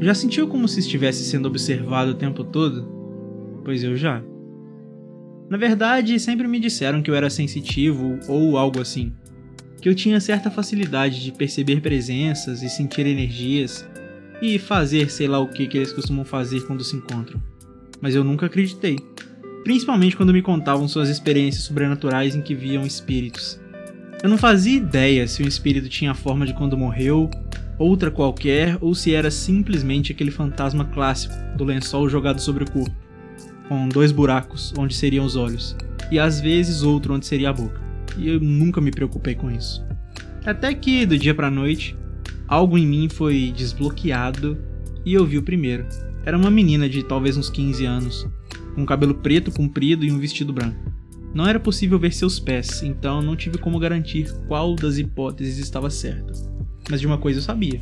Já sentiu como se estivesse sendo observado o tempo todo? Pois eu já. Na verdade, sempre me disseram que eu era sensitivo ou algo assim. Que eu tinha certa facilidade de perceber presenças e sentir energias e fazer sei lá o que, que eles costumam fazer quando se encontram. Mas eu nunca acreditei. Principalmente quando me contavam suas experiências sobrenaturais em que viam espíritos. Eu não fazia ideia se o espírito tinha a forma de quando morreu outra qualquer ou se era simplesmente aquele fantasma clássico do lençol jogado sobre o corpo, com dois buracos onde seriam os olhos, e às vezes outro onde seria a boca. E eu nunca me preocupei com isso. Até que, do dia pra noite, algo em mim foi desbloqueado e eu vi o primeiro. Era uma menina de talvez uns 15 anos, com cabelo preto comprido e um vestido branco. Não era possível ver seus pés, então não tive como garantir qual das hipóteses estava certa mas de uma coisa eu sabia.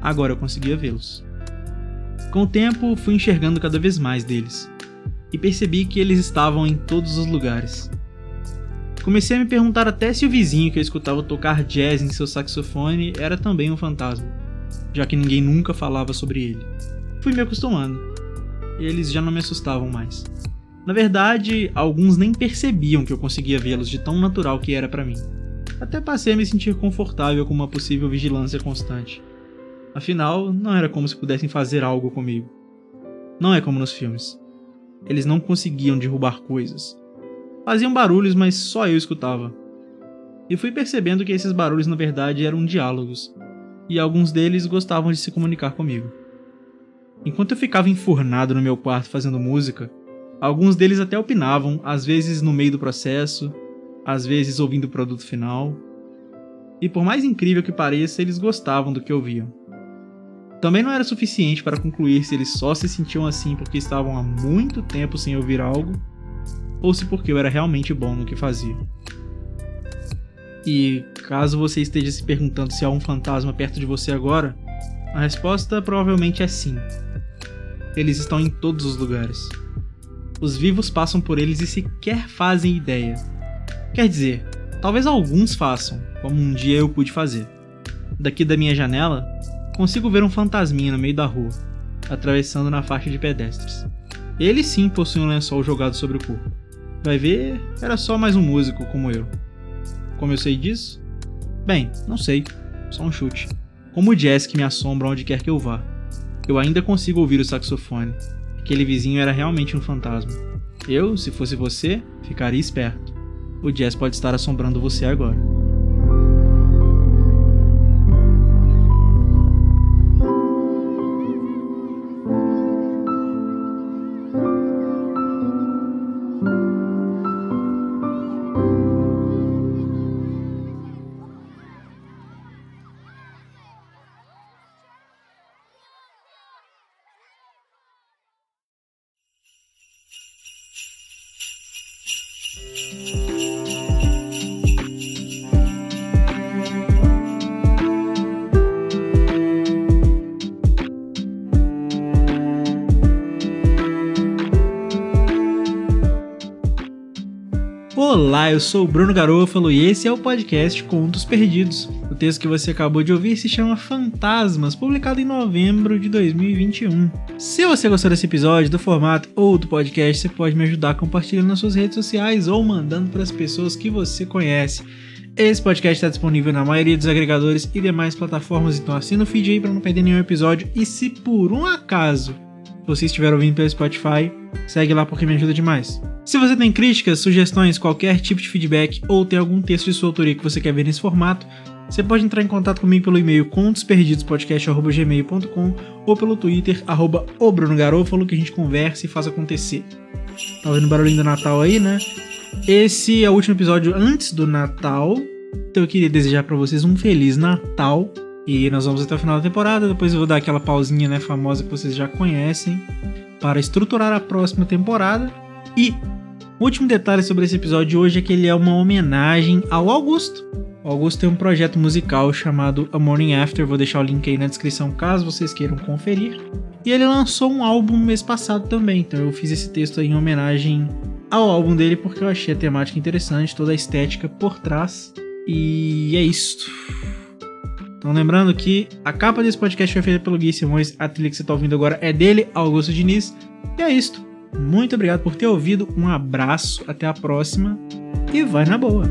Agora eu conseguia vê-los. Com o tempo, fui enxergando cada vez mais deles e percebi que eles estavam em todos os lugares. Comecei a me perguntar até se o vizinho que eu escutava tocar jazz em seu saxofone era também um fantasma, já que ninguém nunca falava sobre ele. Fui me acostumando. Eles já não me assustavam mais. Na verdade, alguns nem percebiam que eu conseguia vê-los de tão natural que era para mim. Até passei a me sentir confortável com uma possível vigilância constante. Afinal, não era como se pudessem fazer algo comigo. Não é como nos filmes. Eles não conseguiam derrubar coisas. Faziam barulhos, mas só eu escutava. E fui percebendo que esses barulhos na verdade eram diálogos, e alguns deles gostavam de se comunicar comigo. Enquanto eu ficava enfurnado no meu quarto fazendo música, alguns deles até opinavam, às vezes no meio do processo, às vezes ouvindo o produto final. E por mais incrível que pareça, eles gostavam do que ouviam. Também não era suficiente para concluir se eles só se sentiam assim porque estavam há muito tempo sem ouvir algo, ou se porque eu era realmente bom no que fazia. E caso você esteja se perguntando se há um fantasma perto de você agora, a resposta provavelmente é sim. Eles estão em todos os lugares. Os vivos passam por eles e sequer fazem ideia. Quer dizer, talvez alguns façam, como um dia eu pude fazer. Daqui da minha janela, consigo ver um fantasminha no meio da rua, atravessando na faixa de pedestres. Ele sim possui um lençol jogado sobre o corpo. Vai ver, era só mais um músico como eu. Como eu sei disso? Bem, não sei, só um chute. Como o jazz que me assombra onde quer que eu vá. Eu ainda consigo ouvir o saxofone. Aquele vizinho era realmente um fantasma. Eu, se fosse você, ficaria esperto o jazz pode estar assombrando você agora. Olá, eu sou o Bruno Garofalo e esse é o podcast Contos Perdidos. O texto que você acabou de ouvir se chama Fantasmas, publicado em novembro de 2021. Se você gostou desse episódio, do formato ou do podcast, você pode me ajudar compartilhando nas suas redes sociais ou mandando para as pessoas que você conhece. Esse podcast está disponível na maioria dos agregadores e demais plataformas, então assina o feed aí para não perder nenhum episódio. E se por um acaso você estiver ouvindo pelo Spotify, segue lá porque me ajuda demais. Se você tem críticas, sugestões, qualquer tipo de feedback ou tem algum texto de sua autoria que você quer ver nesse formato, você pode entrar em contato comigo pelo e-mail contosperdidospodcast.gmail.com ou pelo Twitter, arroba o Bruno Garofalo, que a gente conversa e faz acontecer. Tá ouvindo barulhinho do Natal aí, né? Esse é o último episódio antes do Natal. Então eu queria desejar para vocês um feliz Natal. E nós vamos até o final da temporada. Depois eu vou dar aquela pausinha né, famosa que vocês já conhecem para estruturar a próxima temporada. E o último detalhe sobre esse episódio de hoje é que ele é uma homenagem ao Augusto. O Augusto tem um projeto musical chamado A Morning After, vou deixar o link aí na descrição caso vocês queiram conferir. E ele lançou um álbum mês passado também, então eu fiz esse texto em homenagem ao álbum dele porque eu achei a temática interessante, toda a estética por trás. E é isso. Então lembrando que a capa desse podcast foi feita pelo Gui Simões, a trilha que você está ouvindo agora é dele, Augusto Diniz. E é isso. Muito obrigado por ter ouvido, um abraço, até a próxima e vai na boa!